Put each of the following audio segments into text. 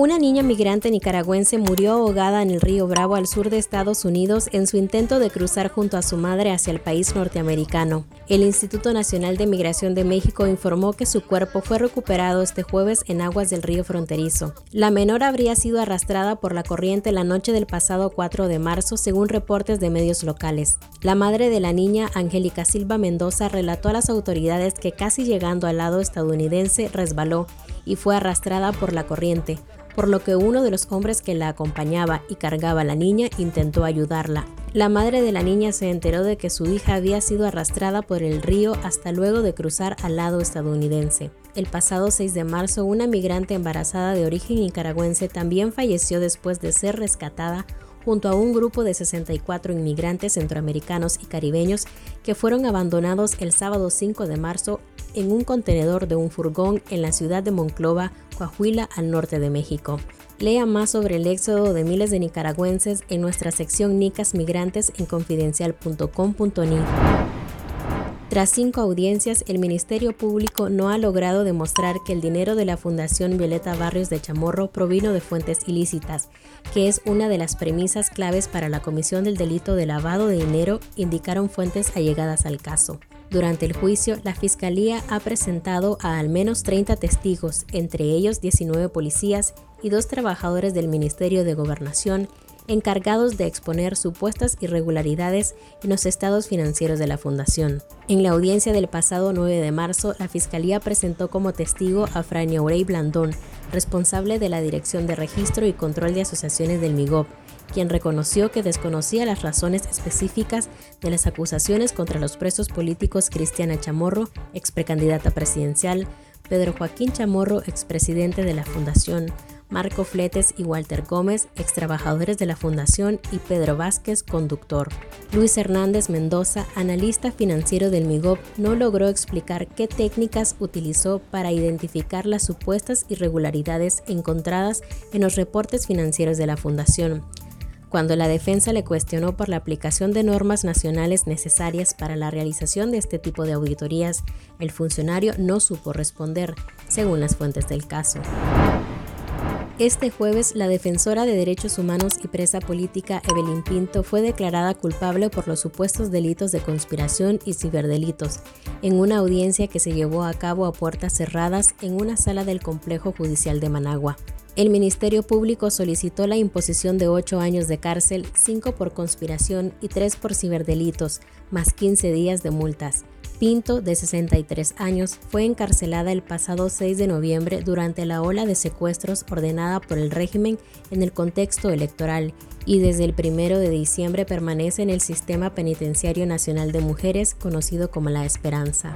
Una niña migrante nicaragüense murió ahogada en el río Bravo al sur de Estados Unidos en su intento de cruzar junto a su madre hacia el país norteamericano. El Instituto Nacional de Migración de México informó que su cuerpo fue recuperado este jueves en aguas del río fronterizo. La menor habría sido arrastrada por la corriente la noche del pasado 4 de marzo, según reportes de medios locales. La madre de la niña, Angélica Silva Mendoza, relató a las autoridades que casi llegando al lado estadounidense resbaló y fue arrastrada por la corriente por lo que uno de los hombres que la acompañaba y cargaba a la niña intentó ayudarla. La madre de la niña se enteró de que su hija había sido arrastrada por el río hasta luego de cruzar al lado estadounidense. El pasado 6 de marzo, una migrante embarazada de origen nicaragüense también falleció después de ser rescatada junto a un grupo de 64 inmigrantes centroamericanos y caribeños que fueron abandonados el sábado 5 de marzo en un contenedor de un furgón en la ciudad de Monclova, Coahuila, al norte de México. Lea más sobre el éxodo de miles de nicaragüenses en nuestra sección Nicas Migrantes en confidencial.com.ni. Tras cinco audiencias, el Ministerio Público no ha logrado demostrar que el dinero de la Fundación Violeta Barrios de Chamorro provino de fuentes ilícitas, que es una de las premisas claves para la comisión del delito de lavado de dinero, indicaron fuentes allegadas al caso. Durante el juicio, la Fiscalía ha presentado a al menos 30 testigos, entre ellos 19 policías y dos trabajadores del Ministerio de Gobernación, encargados de exponer supuestas irregularidades en los estados financieros de la Fundación. En la audiencia del pasado 9 de marzo, la Fiscalía presentó como testigo a Fray Aurey Blandón, responsable de la Dirección de Registro y Control de Asociaciones del MIGOP, quien reconoció que desconocía las razones específicas de las acusaciones contra los presos políticos Cristiana Chamorro, ex precandidata presidencial, Pedro Joaquín Chamorro, expresidente de la Fundación, Marco Fletes y Walter Gómez, ex trabajadores de la Fundación, y Pedro Vázquez, conductor. Luis Hernández Mendoza, analista financiero del MIGOP, no logró explicar qué técnicas utilizó para identificar las supuestas irregularidades encontradas en los reportes financieros de la Fundación. Cuando la defensa le cuestionó por la aplicación de normas nacionales necesarias para la realización de este tipo de auditorías, el funcionario no supo responder, según las fuentes del caso. Este jueves, la defensora de derechos humanos y presa política Evelyn Pinto fue declarada culpable por los supuestos delitos de conspiración y ciberdelitos en una audiencia que se llevó a cabo a puertas cerradas en una sala del complejo judicial de Managua. El Ministerio Público solicitó la imposición de ocho años de cárcel, cinco por conspiración y tres por ciberdelitos, más 15 días de multas. Pinto, de 63 años, fue encarcelada el pasado 6 de noviembre durante la ola de secuestros ordenada por el régimen en el contexto electoral y desde el 1 de diciembre permanece en el Sistema Penitenciario Nacional de Mujeres conocido como La Esperanza.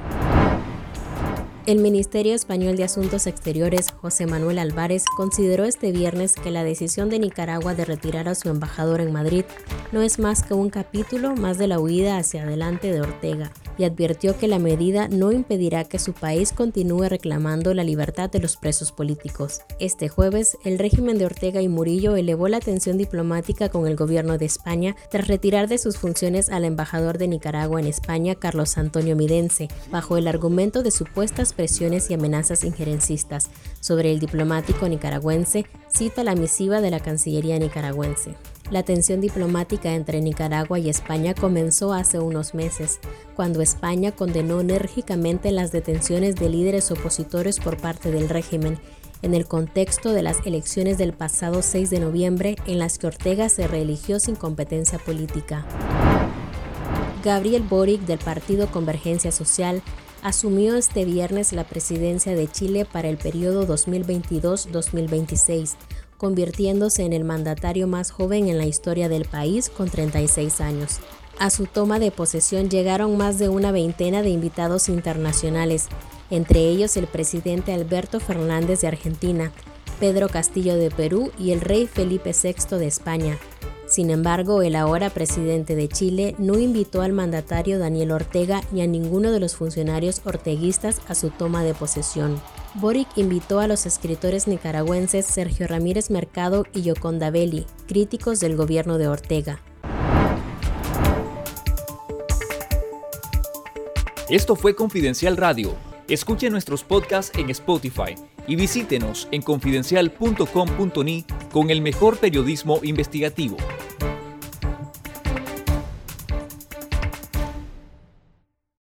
El Ministerio Español de Asuntos Exteriores, José Manuel Álvarez, consideró este viernes que la decisión de Nicaragua de retirar a su embajador en Madrid no es más que un capítulo más de la huida hacia adelante de Ortega y advirtió que la medida no impedirá que su país continúe reclamando la libertad de los presos políticos. Este jueves, el régimen de Ortega y Murillo elevó la tensión diplomática con el gobierno de España tras retirar de sus funciones al embajador de Nicaragua en España, Carlos Antonio Midense, bajo el argumento de supuestas presiones y amenazas injerencistas sobre el diplomático nicaragüense, cita la misiva de la Cancillería nicaragüense. La tensión diplomática entre Nicaragua y España comenzó hace unos meses, cuando España condenó enérgicamente las detenciones de líderes opositores por parte del régimen, en el contexto de las elecciones del pasado 6 de noviembre en las que Ortega se reeligió sin competencia política. Gabriel Boric del partido Convergencia Social asumió este viernes la presidencia de Chile para el periodo 2022-2026 convirtiéndose en el mandatario más joven en la historia del país con 36 años. A su toma de posesión llegaron más de una veintena de invitados internacionales, entre ellos el presidente Alberto Fernández de Argentina, Pedro Castillo de Perú y el rey Felipe VI de España. Sin embargo, el ahora presidente de Chile no invitó al mandatario Daniel Ortega ni a ninguno de los funcionarios orteguistas a su toma de posesión. Boric invitó a los escritores nicaragüenses Sergio Ramírez Mercado y Yoconda Belli, críticos del gobierno de Ortega. Esto fue Confidencial Radio. Escuche nuestros podcasts en Spotify y visítenos en confidencial.com.ni con el mejor periodismo investigativo.